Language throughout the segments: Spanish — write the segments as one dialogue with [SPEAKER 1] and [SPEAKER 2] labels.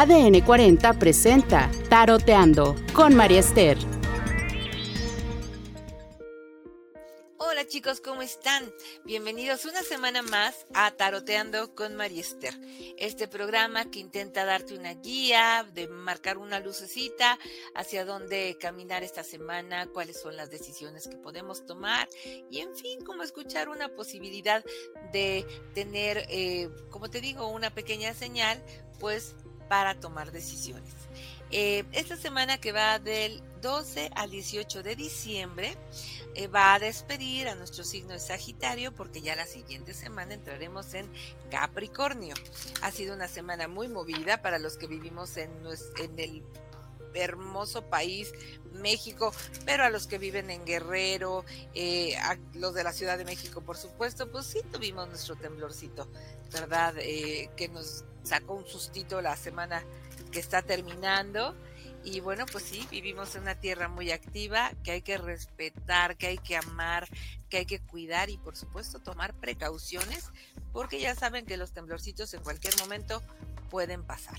[SPEAKER 1] ADN 40 presenta Taroteando con María Esther.
[SPEAKER 2] Hola chicos, ¿cómo están? Bienvenidos una semana más a Taroteando con María Esther. Este programa que intenta darte una guía, de marcar una lucecita hacia dónde caminar esta semana, cuáles son las decisiones que podemos tomar y en fin, como escuchar una posibilidad de tener, eh, como te digo, una pequeña señal, pues para tomar decisiones. Eh, esta semana que va del 12 al 18 de diciembre eh, va a despedir a nuestro signo de Sagitario porque ya la siguiente semana entraremos en Capricornio. Ha sido una semana muy movida para los que vivimos en, en el hermoso país México, pero a los que viven en Guerrero, eh, a los de la Ciudad de México, por supuesto, pues sí tuvimos nuestro temblorcito, ¿verdad? que nos sacó un sustito la semana que está terminando. Y bueno, pues sí, vivimos en una tierra muy activa que hay que respetar, que hay que amar, que hay que cuidar y por supuesto tomar precauciones porque ya saben que los temblorcitos en cualquier momento pueden pasar.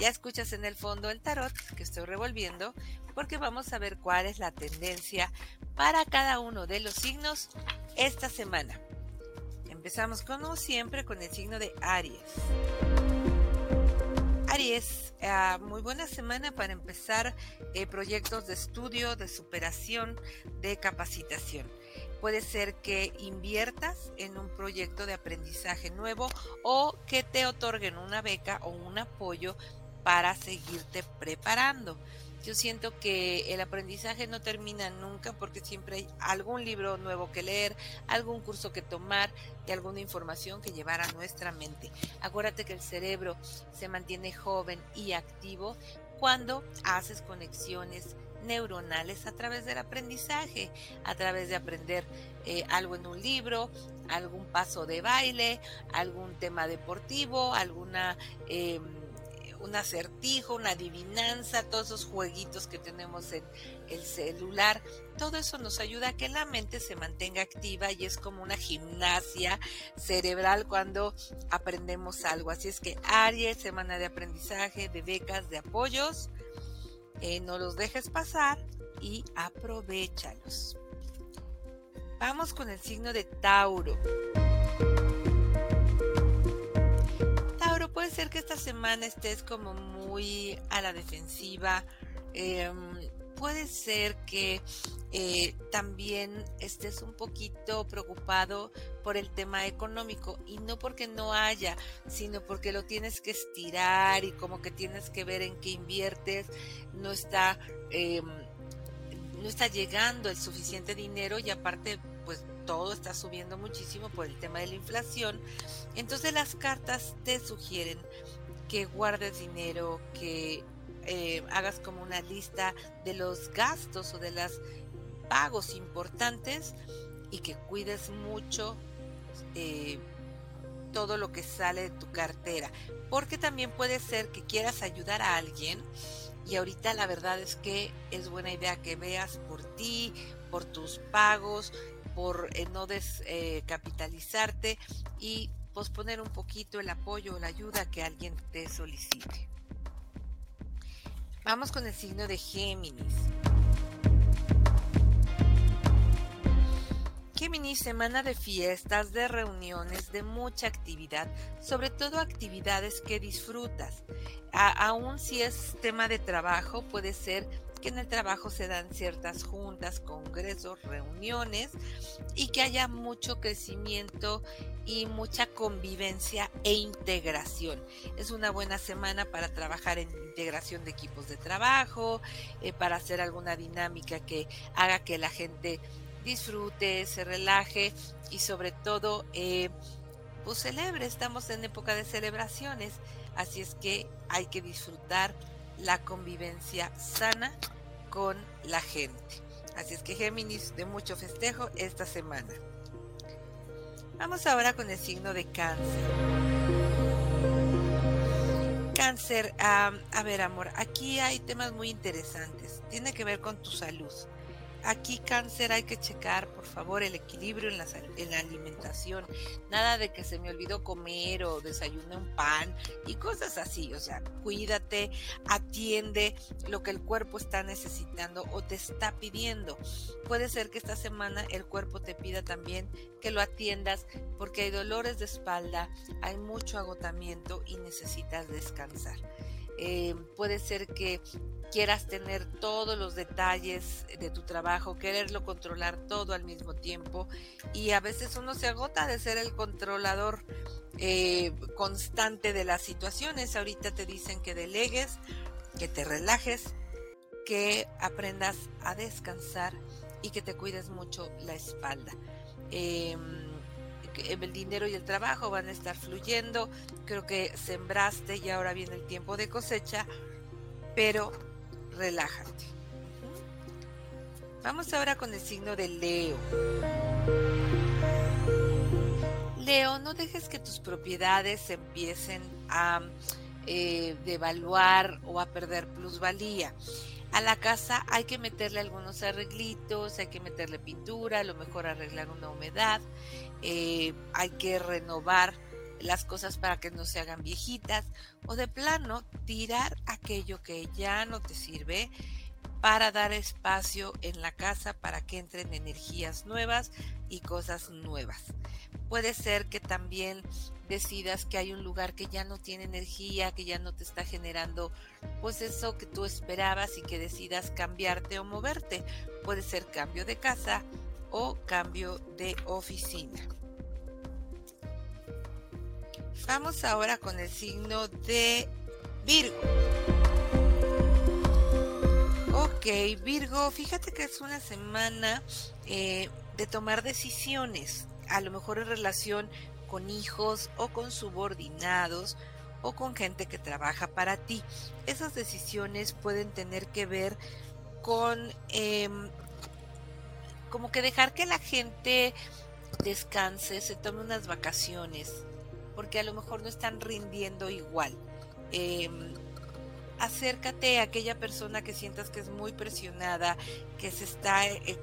[SPEAKER 2] Ya escuchas en el fondo el tarot que estoy revolviendo porque vamos a ver cuál es la tendencia para cada uno de los signos esta semana. Empezamos como siempre con el signo de Aries. Aries, ah, muy buena semana para empezar eh, proyectos de estudio, de superación, de capacitación. Puede ser que inviertas en un proyecto de aprendizaje nuevo o que te otorguen una beca o un apoyo para seguirte preparando. Yo siento que el aprendizaje no termina nunca porque siempre hay algún libro nuevo que leer, algún curso que tomar y alguna información que llevar a nuestra mente. Acuérdate que el cerebro se mantiene joven y activo cuando haces conexiones neuronales a través del aprendizaje, a través de aprender eh, algo en un libro, algún paso de baile, algún tema deportivo, alguna... Eh, un acertijo, una adivinanza, todos esos jueguitos que tenemos en el celular, todo eso nos ayuda a que la mente se mantenga activa y es como una gimnasia cerebral cuando aprendemos algo. Así es que Aries, semana de aprendizaje, de becas, de apoyos, eh, no los dejes pasar y aprovechalos. Vamos con el signo de Tauro. puede ser que esta semana estés como muy a la defensiva. Em, puede ser que eh, también estés un poquito preocupado por el tema económico y no porque no haya, sino porque lo tienes que estirar y como que tienes que ver en qué inviertes, no está, em, no está llegando el suficiente dinero y aparte pues todo está subiendo muchísimo por el tema de la inflación. Entonces las cartas te sugieren que guardes dinero, que eh, hagas como una lista de los gastos o de los pagos importantes y que cuides mucho eh, todo lo que sale de tu cartera. Porque también puede ser que quieras ayudar a alguien y ahorita la verdad es que es buena idea que veas por ti, por tus pagos, por eh, no descapitalizarte eh, y posponer un poquito el apoyo o la ayuda que alguien te solicite. Vamos con el signo de Géminis. Géminis, semana de fiestas, de reuniones, de mucha actividad, sobre todo actividades que disfrutas. aún si es tema de trabajo, puede ser que en el trabajo se dan ciertas juntas, congresos, reuniones y que haya mucho crecimiento y mucha convivencia e integración. Es una buena semana para trabajar en integración de equipos de trabajo, eh, para hacer alguna dinámica que haga que la gente disfrute, se relaje y sobre todo eh, pues celebre. Estamos en época de celebraciones, así es que hay que disfrutar la convivencia sana con la gente. Así es que Géminis de mucho festejo esta semana. Vamos ahora con el signo de cáncer. Cáncer, a ver amor, aquí hay temas muy interesantes. Tiene que ver con tu salud. Aquí cáncer hay que checar, por favor, el equilibrio en la, en la, alimentación. Nada de que se me olvidó comer o desayuné un pan y cosas así. O sea, cuídate, atiende lo que el cuerpo está necesitando o te está pidiendo. Puede ser que esta semana el cuerpo te pida también que lo atiendas porque hay dolores de espalda, hay mucho agotamiento y necesitas descansar. Eh, puede ser que quieras tener todos los detalles de tu trabajo, quererlo controlar todo al mismo tiempo y a veces uno se agota de ser el controlador eh, constante de las situaciones. Ahorita te dicen que delegues, que te relajes, que aprendas a descansar y que te cuides mucho la espalda. Em, el dinero y el trabajo van a estar fluyendo. Creo que sembraste y ahora viene el tiempo de cosecha, pero relájate. Vamos ahora con el signo de Leo. Leo, no dejes que tus propiedades empiecen a eh, devaluar o a perder plusvalía. A la casa hay que meterle algunos arreglitos, hay que meterle pintura, a lo mejor arreglar una humedad, eh, hay que renovar las cosas para que no se hagan viejitas o de plano tirar aquello que ya no te sirve para dar espacio en la casa para que entren energías nuevas y cosas nuevas. Puede ser que también decidas que hay un lugar que ya no tiene energía, que ya no te está generando pues eso que tú esperabas y que decidas cambiarte o moverte. Puede ser cambio de casa o cambio de oficina. Vamos ahora con el signo de Virgo. Ok, Virgo, fíjate que es una semana eh, de tomar decisiones, a lo mejor en relación con hijos o con subordinados o con gente que trabaja para ti. Esas decisiones pueden tener que ver con em, como que dejar que la gente descanse, se tome unas vacaciones, porque a lo mejor no están rindiendo igual. Em, acércate a aquella persona que sientas que es muy presionada, que se está eh,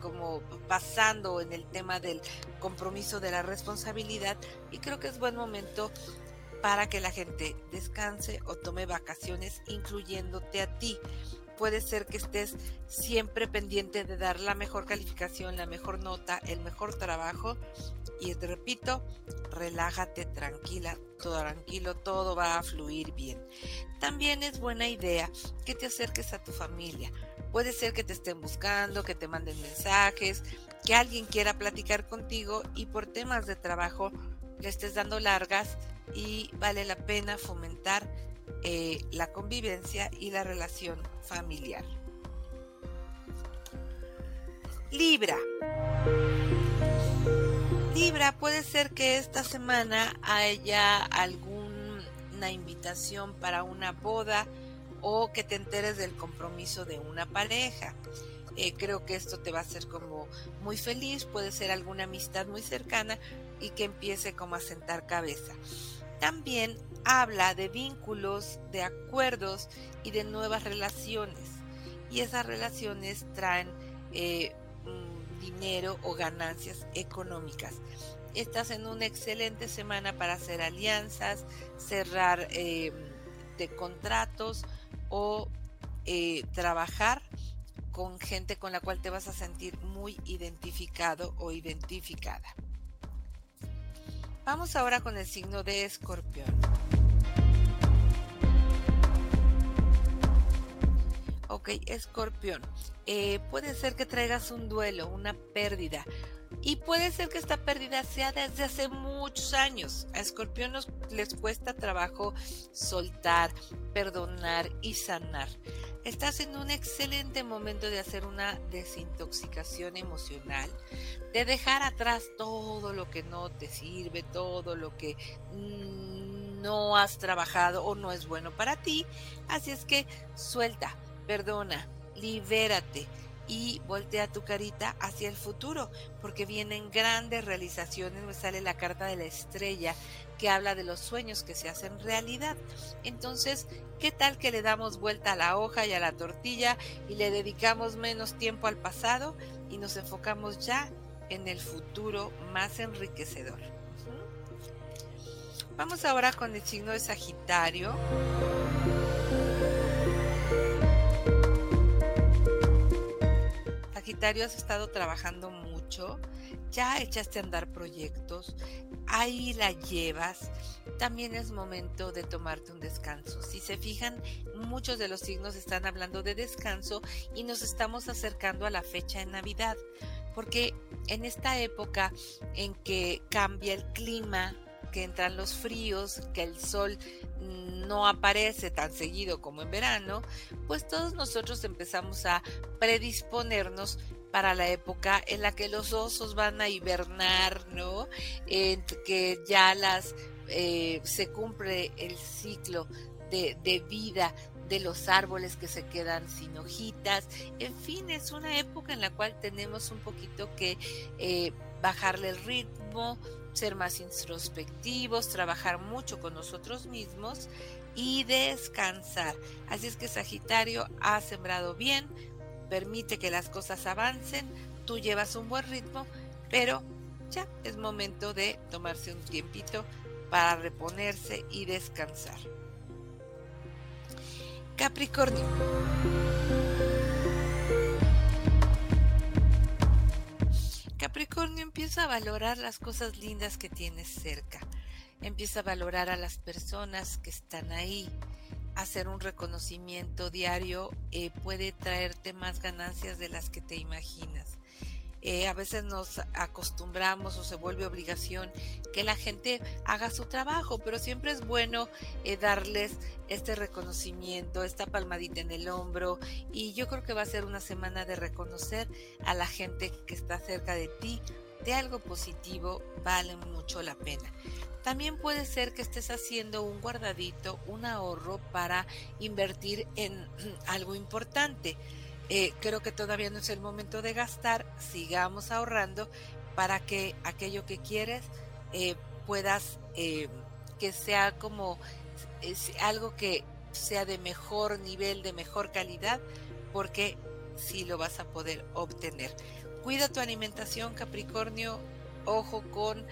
[SPEAKER 2] como pasando en el tema del compromiso de la responsabilidad y creo que es buen momento para que la gente descanse o tome vacaciones incluyéndote a ti puede ser que estés siempre pendiente de dar la mejor calificación, la mejor nota, el mejor trabajo. Y te repito, relájate, tranquila, todo tranquilo, todo va a fluir bien. También es buena idea que te acerques a tu familia. Puede ser que te estén buscando, que te manden mensajes, que alguien quiera platicar contigo y por temas de trabajo le estés dando largas y vale la pena fomentar eh, la convivencia y la relación familiar. Libra. Libra, puede ser que esta semana haya alguna invitación para una boda o que te enteres del compromiso de una pareja. Eh, creo que esto te va a hacer como muy feliz, puede ser alguna amistad muy cercana y que empiece como a sentar cabeza. También habla de vínculos, de acuerdos y de nuevas relaciones. Y esas relaciones traen eh, mm, dinero o ganancias económicas. Estás en una excelente semana para hacer alianzas, cerrar eh, de contratos o eh, trabajar con gente con la cual te vas a sentir muy identificado o identificada. Vamos ahora con el signo de escorpión. Ok, escorpión. Eh, puede ser que traigas un duelo, una pérdida. Y puede ser que esta pérdida sea desde hace muchos años. A escorpión les cuesta trabajo soltar, perdonar y sanar. Estás en un excelente momento de hacer una desintoxicación emocional, de dejar atrás todo lo que no te sirve, todo lo que no has trabajado o no es bueno para ti. Así es que suelta, perdona, libérate. Y voltea tu carita hacia el futuro, porque vienen grandes realizaciones. Me sale la carta de la estrella que habla de los sueños que se hacen realidad. Entonces, ¿qué tal que le damos vuelta a la hoja y a la tortilla y le dedicamos menos tiempo al pasado y nos enfocamos ya en el futuro más enriquecedor? Vamos ahora con el signo de Sagitario. Has estado trabajando mucho, ya echaste a andar proyectos, ahí la llevas, también es momento de tomarte un descanso. Si se fijan, muchos de los signos están hablando de descanso y nos estamos acercando a la fecha de Navidad, porque en esta época en que cambia el clima, que entran los fríos, que el sol no aparece tan seguido como en verano, pues todos nosotros empezamos a predisponernos para la época en la que los osos van a hibernar, ¿no? En que ya las eh, se cumple el ciclo de, vida de los árboles que se quedan sin hojitas. En fin, es una época en la cual tenemos un poquito que eh, bajarle el ritmo, ser más introspectivos, trabajar mucho con nosotros mismos y descansar. Así es que Sagitario ha sembrado bien, permite que las cosas avancen, tú llevas un buen ritmo, pero ya es momento de tomarse un tiempito para reponerse y descansar. Capricornio. Capricornio empieza a valorar las cosas lindas que tienes cerca. Empieza a valorar a las personas que están ahí. Hacer un reconocimiento diario eh, puede traerte más ganancias de las que te imaginas. Eh, a veces nos acostumbramos o se vuelve obligación que la gente haga su trabajo, pero siempre es bueno eh, darles este reconocimiento, esta palmadita en el hombro y yo creo que va a ser una semana de reconocer a la gente que está cerca de ti de algo positivo, vale mucho la pena. También puede ser que estés haciendo un guardadito, un ahorro para invertir en algo importante. Eh, creo que todavía no es el momento de gastar, sigamos ahorrando para que aquello que quieres eh, puedas, eh, que sea como algo que sea de mejor nivel, de mejor calidad, porque sí lo vas a poder obtener. Cuida tu alimentación, Capricornio, ojo con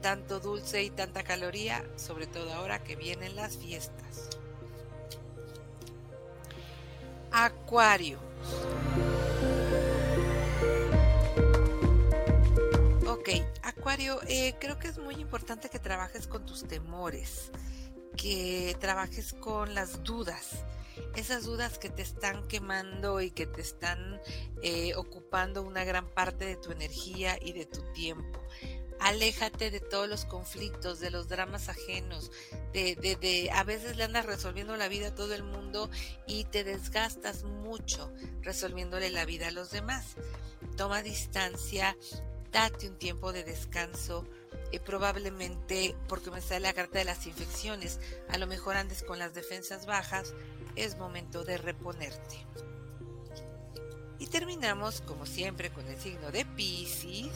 [SPEAKER 2] tanto dulce y tanta caloría, sobre todo ahora que vienen las fiestas. Acuario. Ok, Acuario, eh, creo que es muy importante que trabajes con tus temores, que trabajes con las dudas, esas dudas que te están quemando y que te están eh, ocupando una gran parte de tu energía y de tu tiempo. Aléjate de todos los conflictos, de los dramas ajenos, de, de, de, a veces le andas resolviendo la vida a todo el mundo y te desgastas mucho resolviéndole la vida a los demás. Toma distancia, date un tiempo de descanso, eh, probablemente porque me sale la carta de las infecciones, a lo mejor andes con las defensas bajas, es momento de reponerte. Y terminamos, como siempre, con el signo de Pisces.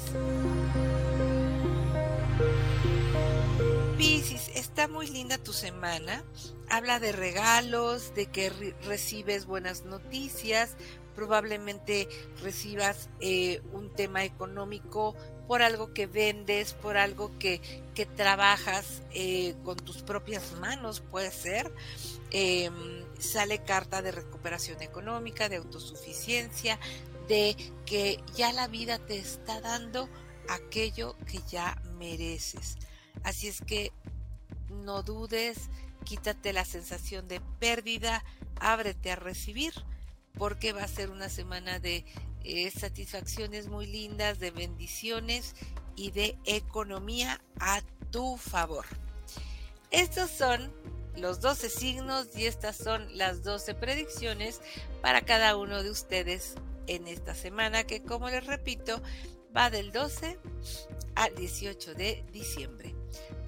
[SPEAKER 2] Piscis, está muy linda tu semana. Habla de regalos, de que recibes buenas noticias, probablemente recibas eh, un tema económico por algo que vendes, por algo que, que trabajas eh, con tus propias manos, puede ser. Em, sale carta de recuperación económica, de autosuficiencia, de que ya la vida te está dando aquello que ya mereces. Así es que no dudes, quítate la sensación de pérdida, ábrete a recibir, porque va a ser una semana de eh, satisfacciones muy lindas, de bendiciones y de economía a tu favor. Estos son los 12 signos y estas son las 12 predicciones para cada uno de ustedes en esta semana que como les repito va del 12 al 18 de diciembre.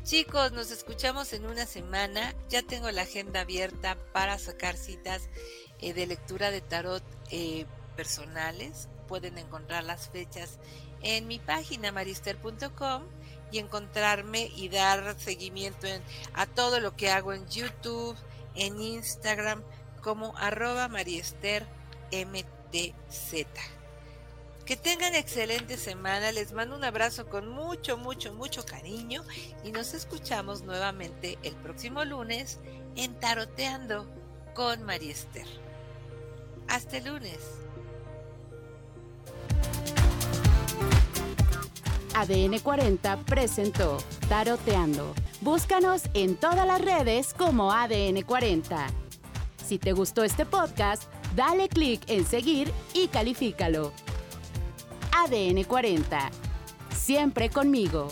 [SPEAKER 2] Chicos, nos escuchamos en una semana. Ya tengo la agenda abierta para sacar citas eh, de lectura de tarot eh, personales. Pueden encontrar las fechas en mi página marister.com y encontrarme y dar seguimiento a todo lo que hago en YouTube, en Instagram, como arroba mariester mtz. Que tengan excelente semana, les mando un abrazo con mucho, mucho, mucho cariño y nos escuchamos nuevamente el próximo lunes en Taroteando con Mariester. Hasta el lunes.
[SPEAKER 1] ADN 40 presentó Taroteando. Búscanos en todas las redes como ADN 40. Si te gustó este podcast, dale clic en seguir y califícalo. ADN 40. Siempre conmigo.